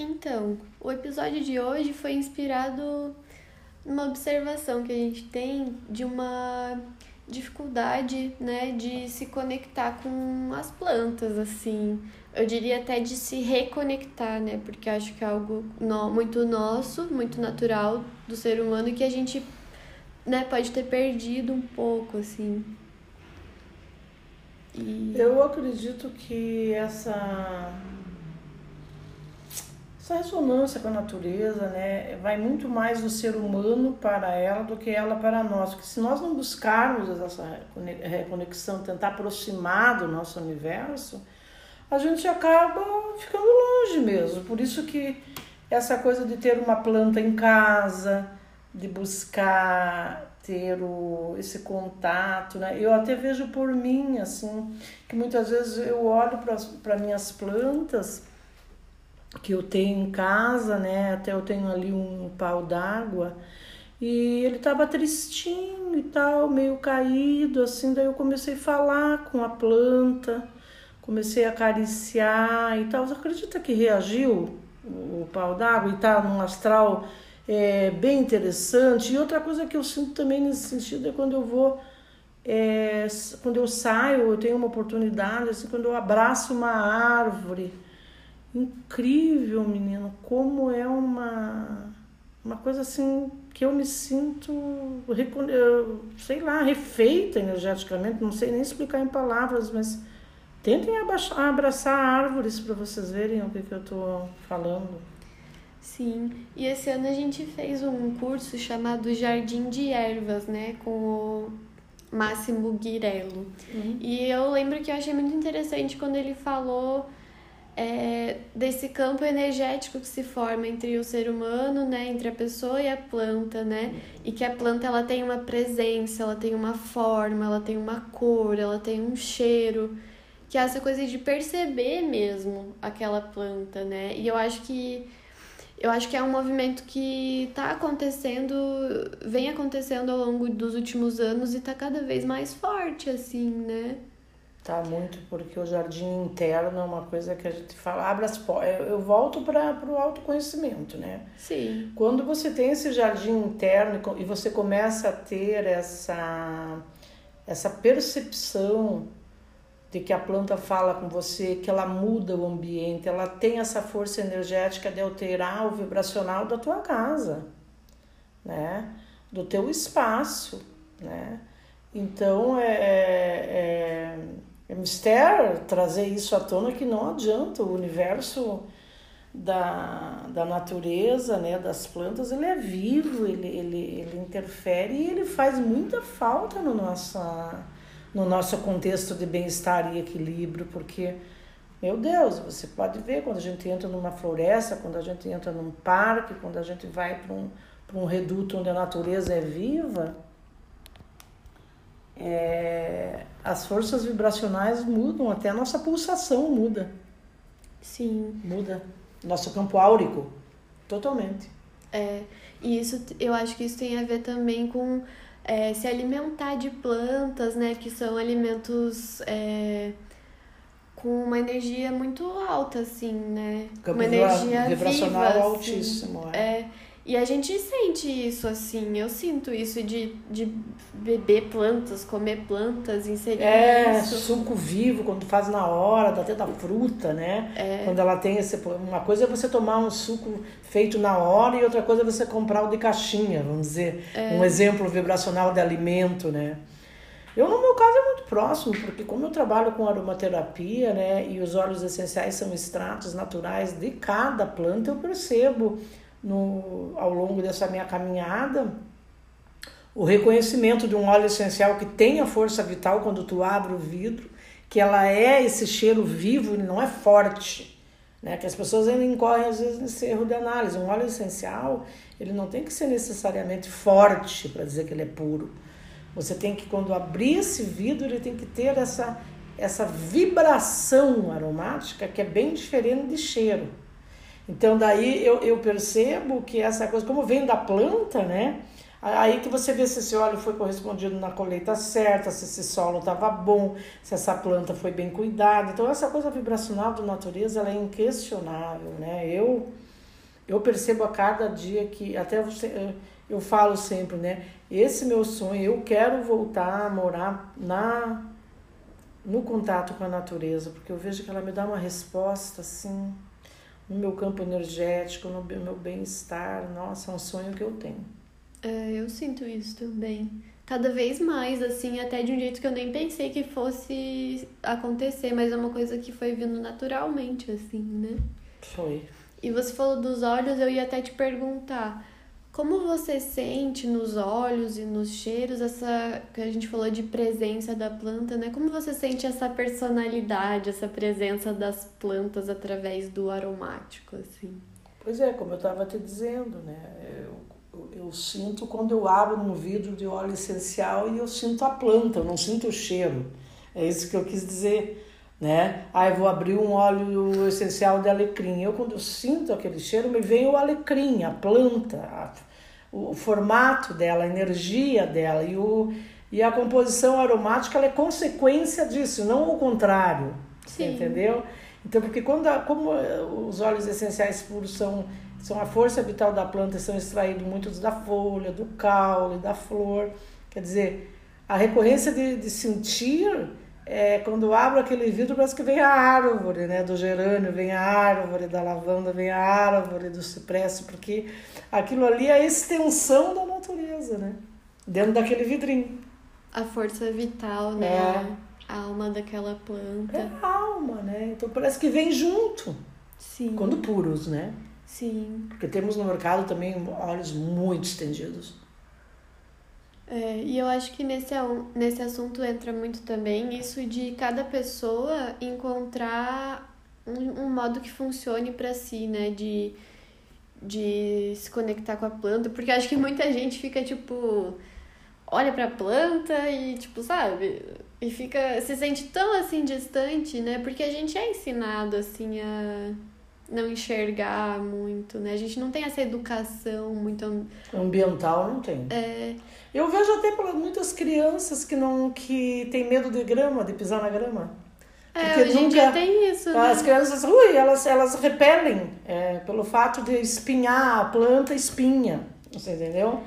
Então, o episódio de hoje foi inspirado numa observação que a gente tem de uma dificuldade, né, de se conectar com as plantas, assim. Eu diria até de se reconectar, né, porque acho que é algo no, muito nosso, muito natural do ser humano que a gente, né, pode ter perdido um pouco, assim. E... Eu acredito que essa essa ressonância com a natureza, né, vai muito mais do ser humano para ela do que ela para nós. Porque se nós não buscarmos essa reconexão, tentar aproximar do nosso universo, a gente acaba ficando longe mesmo. Por isso que essa coisa de ter uma planta em casa, de buscar ter o, esse contato, né? Eu até vejo por mim, assim, que muitas vezes eu olho para minhas plantas que eu tenho em casa, né? Até eu tenho ali um pau d'água e ele tava tristinho e tal, meio caído, assim. Daí eu comecei a falar com a planta, comecei a acariciar e tal. Você acredita que reagiu o pau d'água e tá num astral é, bem interessante? E outra coisa que eu sinto também nesse sentido é quando eu vou. É, quando eu saio, eu tenho uma oportunidade, assim, quando eu abraço uma árvore incrível, menino, como é uma uma coisa assim que eu me sinto, sei lá, refeita energeticamente, não sei nem explicar em palavras, mas tentem abraçar árvores para vocês verem o que, que eu estou falando. Sim, e esse ano a gente fez um curso chamado Jardim de Ervas, né, com o Máximo Guirello. Uhum. E eu lembro que eu achei muito interessante quando ele falou é, desse campo energético que se forma entre o ser humano, né, entre a pessoa e a planta, né, e que a planta ela tem uma presença, ela tem uma forma, ela tem uma cor, ela tem um cheiro, que é essa coisa de perceber mesmo aquela planta, né, e eu acho que eu acho que é um movimento que está acontecendo, vem acontecendo ao longo dos últimos anos e está cada vez mais forte, assim, né? Tá muito, porque o jardim interno é uma coisa que a gente fala, abre as portas. Eu volto para o autoconhecimento, né? Sim. Quando você tem esse jardim interno e você começa a ter essa, essa percepção de que a planta fala com você, que ela muda o ambiente, ela tem essa força energética de alterar o vibracional da tua casa, né? Do teu espaço, né? Então, é, é, é mistério trazer isso à tona que não adianta. O universo da, da natureza, né, das plantas, ele é vivo, ele, ele, ele interfere e ele faz muita falta no, nossa, no nosso contexto de bem-estar e equilíbrio, porque, meu Deus, você pode ver quando a gente entra numa floresta, quando a gente entra num parque, quando a gente vai para um, um reduto onde a natureza é viva, é, as forças vibracionais mudam, até a nossa pulsação muda. Sim. Muda. Nosso campo áurico, totalmente. É, e isso, eu acho que isso tem a ver também com é, se alimentar de plantas, né? Que são alimentos é, com uma energia muito alta, assim, né? Campo uma energia vibracional viva, assim. altíssimo. Assim. É. E a gente sente isso, assim, eu sinto isso de, de beber plantas, comer plantas, inserir é, isso. suco vivo, quando faz na hora, até da fruta, né? É. Quando ela tem esse... Uma coisa é você tomar um suco feito na hora e outra coisa é você comprar o de caixinha, vamos dizer. É. Um exemplo vibracional de alimento, né? Eu, no meu caso, é muito próximo, porque como eu trabalho com aromaterapia, né, e os óleos essenciais são extratos naturais de cada planta, eu percebo no, ao longo dessa minha caminhada o reconhecimento de um óleo essencial que tem a força vital quando tu abre o vidro, que ela é esse cheiro vivo, ele não é forte, né? Que as pessoas ainda incorrem às vezes nesse erro de análise. Um óleo essencial, ele não tem que ser necessariamente forte para dizer que ele é puro. Você tem que quando abrir esse vidro, ele tem que ter essa essa vibração aromática que é bem diferente de cheiro. Então daí eu, eu percebo que essa coisa, como vem da planta, né? Aí que você vê se esse óleo foi correspondido na colheita certa, se esse solo estava bom, se essa planta foi bem cuidada. Então essa coisa vibracional da natureza ela é inquestionável, né? Eu eu percebo a cada dia que até você, eu falo sempre, né? Esse meu sonho, eu quero voltar a morar na no contato com a natureza, porque eu vejo que ela me dá uma resposta assim no meu campo energético, no meu bem-estar. Nossa, é um sonho que eu tenho. É, eu sinto isso também. Cada vez mais, assim, até de um jeito que eu nem pensei que fosse acontecer, mas é uma coisa que foi vindo naturalmente, assim, né? Foi. E você falou dos olhos, eu ia até te perguntar. Como você sente nos olhos e nos cheiros essa que a gente falou de presença da planta, né? Como você sente essa personalidade, essa presença das plantas através do aromático, assim? Pois é, como eu estava te dizendo, né? Eu eu sinto quando eu abro um vidro de óleo essencial e eu sinto a planta, eu não sinto o cheiro. É isso que eu quis dizer, né? Eu vou abrir um óleo essencial de alecrim. Eu quando eu sinto aquele cheiro, me vem o alecrim, a planta, a, o, o formato dela, a energia dela e o e a composição aromática ela é consequência disso, não o contrário. Sim. Entendeu? Então, porque quando a, como os óleos essenciais puros são são a força vital da planta, são extraídos muitos da folha, do caule, da flor. Quer dizer, a recorrência de, de sentir, é, quando abro aquele vidro, parece que vem a árvore, né? Do gerânio, vem a árvore da lavanda, vem a árvore do cipreste, porque aquilo ali é a extensão da natureza, né? Dentro daquele vidrinho. A força vital, né? É. A alma daquela planta. É a alma, né? Então parece que vem junto. Sim. Quando puros, né? Sim. Porque temos no mercado também óleos muito estendidos. É, e eu acho que nesse, nesse assunto entra muito também isso de cada pessoa encontrar um, um modo que funcione para si, né? De, de se conectar com a planta. Porque acho que muita gente fica tipo. Olha pra planta e, tipo, sabe? E fica. Se sente tão assim distante, né? Porque a gente é ensinado assim a não enxergar muito, né? A gente não tem essa educação muito ambiental, não tem. É... Eu vejo até muitas crianças que não que tem medo de grama, de pisar na grama. É, Porque hoje nunca, em dia tem isso, né? As crianças, ui, elas, elas repelem é, pelo fato de espinhar, a planta espinha, você entendeu?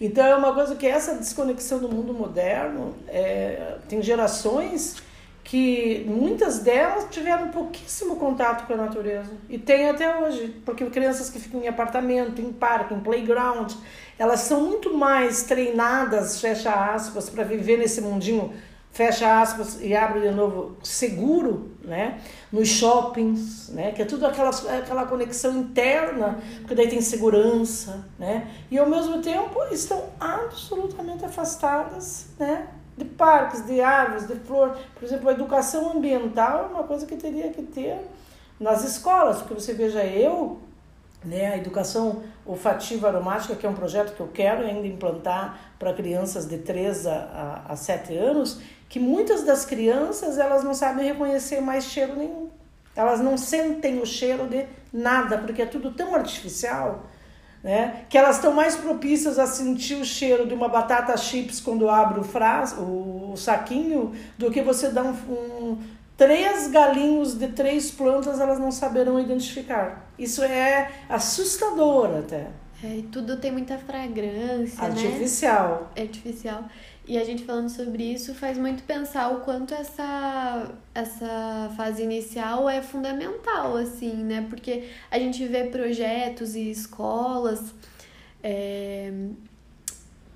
Então é uma coisa que essa desconexão do mundo moderno, é, tem gerações que muitas delas tiveram pouquíssimo contato com a natureza e tem até hoje, porque crianças que ficam em apartamento, em parque, em playground, elas são muito mais treinadas, fecha aspas, para viver nesse mundinho, fecha aspas e abre de novo, seguro, né? Nos shoppings, né? Que é tudo aquela, aquela conexão interna, porque daí tem segurança, né? E ao mesmo tempo estão absolutamente afastadas, né? De parques, de árvores, de flor. Por exemplo, a educação ambiental é uma coisa que teria que ter nas escolas, porque você veja eu, né, a educação olfativa aromática, que é um projeto que eu quero ainda implantar para crianças de 3 a, a, a 7 anos, que muitas das crianças elas não sabem reconhecer mais cheiro nenhum. Elas não sentem o cheiro de nada, porque é tudo tão artificial né? Que elas estão mais propícias a sentir o cheiro de uma batata chips quando abre o, fras, o, o saquinho do que você dá um, um, três galinhos de três plantas, elas não saberão identificar. Isso é assustador até. É, e tudo tem muita fragrância, artificial. Né? Artificial. E a gente falando sobre isso faz muito pensar o quanto essa, essa fase inicial é fundamental, assim, né? Porque a gente vê projetos e escolas é,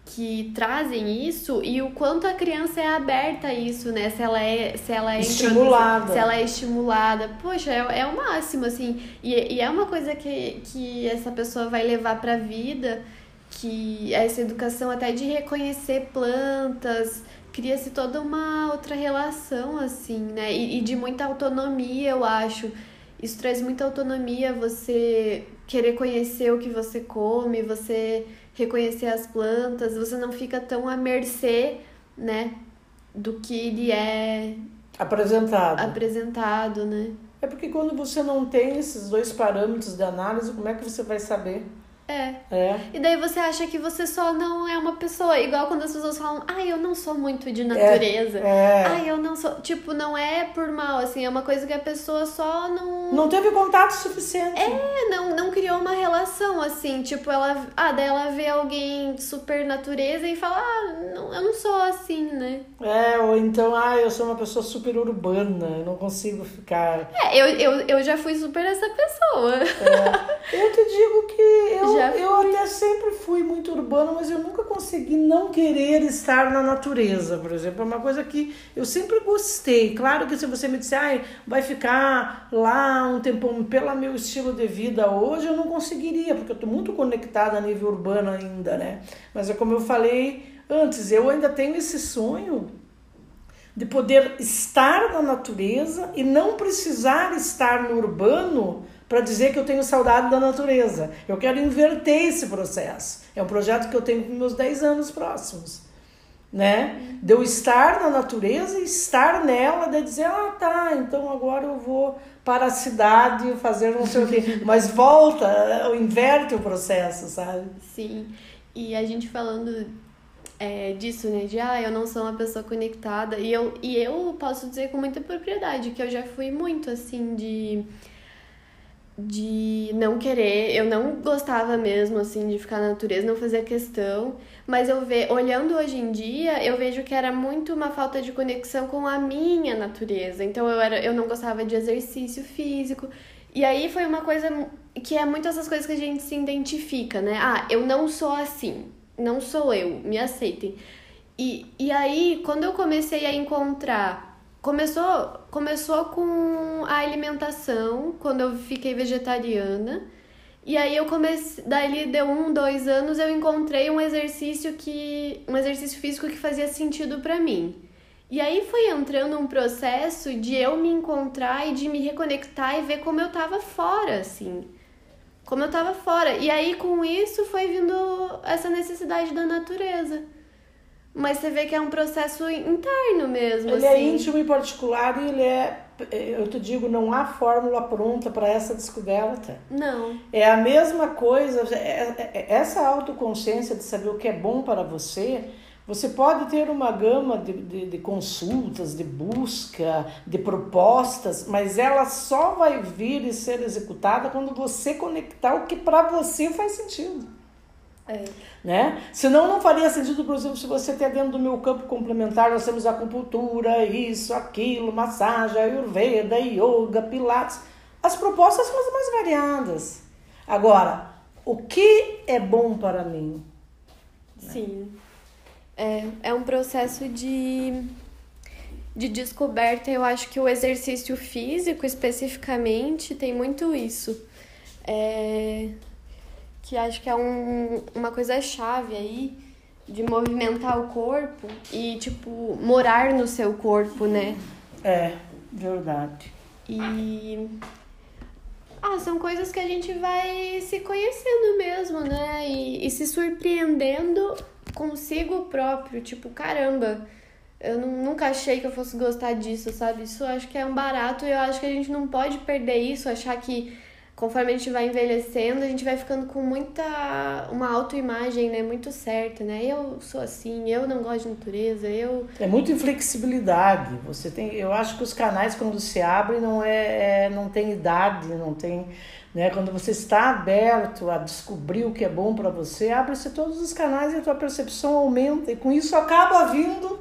que trazem isso e o quanto a criança é aberta a isso, né? Se ela é, se ela é estimulada. Se ela é estimulada. Poxa, é, é o máximo, assim. E, e é uma coisa que, que essa pessoa vai levar pra vida que essa educação até de reconhecer plantas, cria-se toda uma outra relação, assim, né? E, e, de muita autonomia, eu acho. Isso traz muita autonomia, você querer conhecer o que você come, você reconhecer as plantas, você não fica tão à mercê, né? Do que ele é apresentado. Apresentado, né? É porque quando você não tem esses dois parâmetros de análise, como é que você vai saber? É. É. E daí você acha que você só não é uma pessoa. Igual quando as pessoas falam, ai, eu não sou muito de natureza. É. Ai, eu não sou. Tipo, não é por mal, assim, é uma coisa que a pessoa só não. Não teve contato suficiente. É, não, não criou uma relação, assim, tipo, ela. Ah, daí ela vê alguém super natureza e fala, ah, não, eu não sou assim, né? É, ou então, ah, eu sou uma pessoa super urbana, eu não consigo ficar. É, eu, eu, eu já fui super essa pessoa. É, eu te digo que eu, Já eu até sempre fui muito urbana, mas eu nunca consegui não querer estar na natureza, por exemplo. É uma coisa que eu sempre gostei. Claro que se você me disser, ai, vai ficar lá um tempão pelo meu estilo de vida hoje, eu não conseguiria, porque eu estou muito conectada a nível urbano ainda, né? Mas é como eu falei antes, eu ainda tenho esse sonho de poder estar na natureza e não precisar estar no urbano para dizer que eu tenho saudade da natureza. Eu quero inverter esse processo. É um projeto que eu tenho com meus 10 anos próximos. Né? De eu estar na natureza e estar nela, de dizer, ah tá, então agora eu vou para a cidade fazer não sei o quê. Mas volta, inverte o processo, sabe? Sim. E a gente falando é, disso, né? De ah, eu não sou uma pessoa conectada. E eu, e eu posso dizer com muita propriedade que eu já fui muito assim de. De não querer, eu não gostava mesmo assim de ficar na natureza, não fazia questão, mas eu ve, olhando hoje em dia, eu vejo que era muito uma falta de conexão com a minha natureza. Então eu era, eu não gostava de exercício físico. E aí foi uma coisa que é muito essas coisas que a gente se identifica, né? Ah, eu não sou assim não sou eu, me aceitem. E, e aí, quando eu comecei a encontrar. Começou, começou com a alimentação, quando eu fiquei vegetariana. E aí eu comecei, daí deu um, dois anos, eu encontrei um exercício que. um exercício físico que fazia sentido para mim. E aí foi entrando um processo de eu me encontrar e de me reconectar e ver como eu tava fora, assim como eu tava fora. E aí com isso foi vindo essa necessidade da natureza. Mas você vê que é um processo interno mesmo. Ele assim. é íntimo e particular e ele é. Eu te digo, não há fórmula pronta para essa descoberta. Não. É a mesma coisa, é, é, essa autoconsciência de saber o que é bom para você você pode ter uma gama de, de, de, consultas, de busca, de propostas, mas ela só vai vir e ser executada quando você conectar o que para você faz sentido. É. Né? Senão não faria sentido, por exemplo, se você tem dentro do meu campo complementar, nós temos acupuntura, isso, aquilo, massagem, ayurveda, yoga, pilates. As propostas são as mais variadas. Agora, o que é bom para mim? Sim. É, é um processo de, de descoberta. Eu acho que o exercício físico, especificamente, tem muito isso. É, que acho que é um, uma coisa chave aí de movimentar o corpo e, tipo, morar no seu corpo, né? É, verdade. E. Ah, são coisas que a gente vai se conhecendo mesmo, né? E, e se surpreendendo consigo próprio, tipo, caramba, eu nunca achei que eu fosse gostar disso, sabe? Isso acho que é um barato e eu acho que a gente não pode perder isso, achar que conforme a gente vai envelhecendo, a gente vai ficando com muita uma autoimagem, né, muito certa, né? Eu sou assim, eu não gosto de natureza, eu É muita inflexibilidade. Você tem, eu acho que os canais quando se abrem não é, é não tem idade, não tem né? Quando você está aberto a descobrir o que é bom para você, abre-se todos os canais e a tua percepção aumenta. E com isso acaba vindo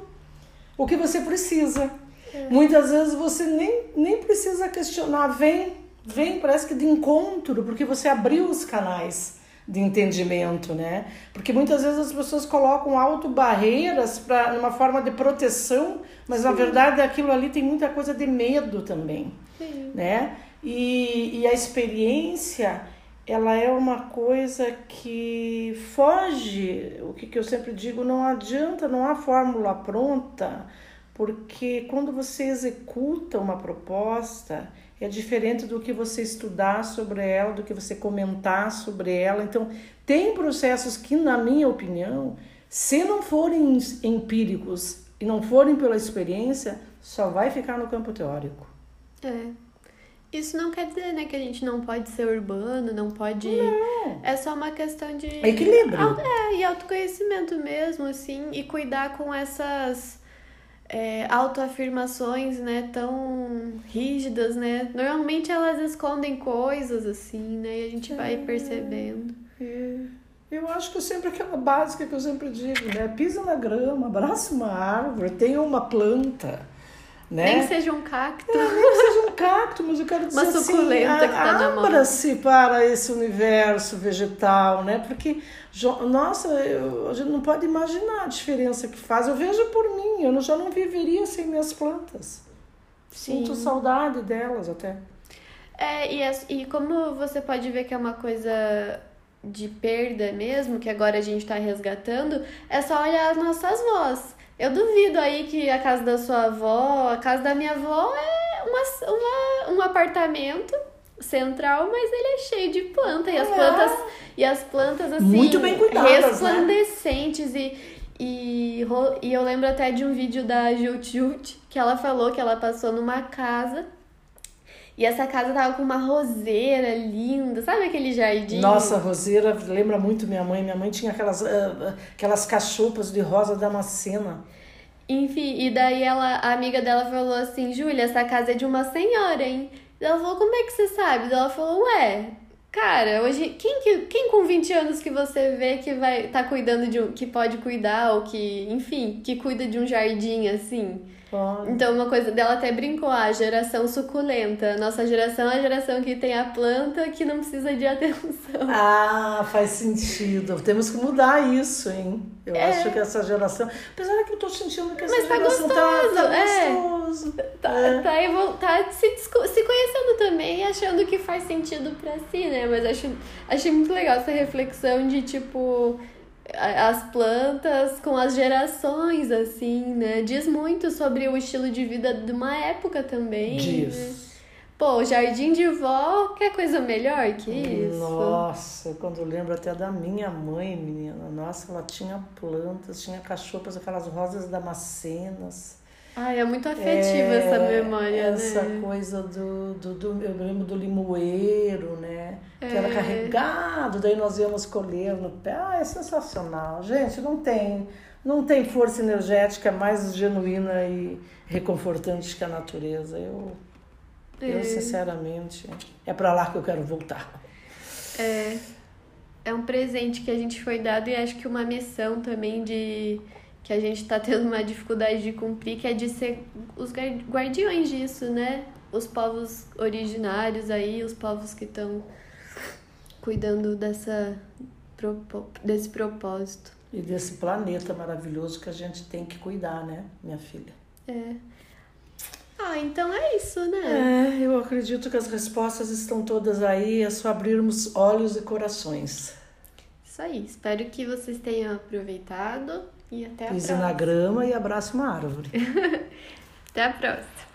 o que você precisa. É. Muitas vezes você nem, nem precisa questionar, vem, vem, parece que de encontro, porque você abriu os canais de entendimento, né? Porque muitas vezes as pessoas colocam auto-barreiras para uma forma de proteção, mas Sim. na verdade aquilo ali tem muita coisa de medo também, Sim. né? E, e a experiência, ela é uma coisa que foge, o que, que eu sempre digo, não adianta, não há fórmula pronta, porque quando você executa uma proposta, é diferente do que você estudar sobre ela, do que você comentar sobre ela. Então, tem processos que, na minha opinião, se não forem empíricos e não forem pela experiência, só vai ficar no campo teórico. É. Isso não quer dizer, né, que a gente não pode ser urbano, não pode. Não. É só uma questão de. Equilíbrio. É, e autoconhecimento mesmo, assim, e cuidar com essas é, autoafirmações, né, tão rígidas, né? Normalmente elas escondem coisas, assim, né, e a gente vai É. percebendo. É. Eu acho que é sempre aquela básica que eu sempre digo, né? Pisa na grama, abraça uma árvore, tenha uma planta, né? Nem que seja um cacto. Nem que seja um cacto, mas eu quero dizer Uma suculenta assim, que tá na mão. abra-se para esse universo vegetal, né? Porque, nossa, eu- a gente não pode imaginar a diferença que faz. Eu vejo por mim, eu já não viveria sem minhas plantas. Sinto Sim. saudade delas até. É, e, as- e como você pode ver que é uma coisa de perda mesmo, que agora a gente tá resgatando, é só olhar as nossas avós. Eu duvido aí que a casa da sua avó, a casa da minha avó é uma, uma, um apartamento central, mas ele é cheio de planta. E as É. plantas, e as plantas assim, Muito bem cuidadas, né? resplandecentes e. E, ro- e eu lembro até de um vídeo da Jut Jut, que ela falou que ela passou numa casa e essa casa tava com uma roseira linda, sabe aquele jardim? Nossa, roseira lembra muito minha mãe. Minha mãe tinha aquelas, ah, aquelas cachopas de rosa damascena. Enfim, e daí ela, a amiga dela falou assim, Júlia, essa casa é de uma senhora, hein? Ela falou, como é que você sabe? Ela falou, ué, cara, hoje, quem, que, quem com 20 anos que você vê que vai tá cuidando de um, que pode cuidar, ou que, enfim, que cuida de um jardim assim? Olha. Então, uma coisa dela até brincou, ah, a geração suculenta. Nossa geração é a geração que tem a planta que não precisa de atenção. Ah, faz sentido. Temos que mudar isso, hein? Eu É. acho que essa geração. Apesar que eu tô sentindo que essa Mas tá geração gostoso, tá, tá é. gostoso. Tá, É. tá, evol- tá se, desco- se conhecendo também e achando que faz sentido pra si, né? Mas acho, achei muito legal essa reflexão de, tipo, as plantas com as gerações, assim, né? Diz muito sobre o estilo de vida de uma época também. né? Diz. Pô, jardim de vó, quer coisa melhor que isso? Nossa, quando eu lembro até da minha mãe, menina. Nossa, ela tinha plantas, tinha cachopas, aquelas rosas damascenas. Ai, é muito afetiva essa memória, Essa né? coisa do, do, do- Eu lembro do limoeiro, né? Que era É. carregado, daí nós íamos colher no pé. Ah, é sensacional. Gente, não tem, não tem força energética mais genuína e reconfortante que a natureza. Eu, eu É. sinceramente, é para lá que eu quero voltar. É, é um presente que a gente foi dado e acho que uma missão também de que a gente tá tendo uma dificuldade de cumprir, que é de ser os guar- guardiões disso, né? Os povos originários aí, os povos que estão cuidando dessa desse propósito. E desse planeta maravilhoso que a gente tem que cuidar, né, minha filha? É. Ah, então é isso, né? É, eu acredito que as respostas estão todas aí, é só abrirmos olhos e corações. Isso aí. Espero que vocês tenham aproveitado e até a Pise próxima. na grama e abrace uma árvore. Até a próxima.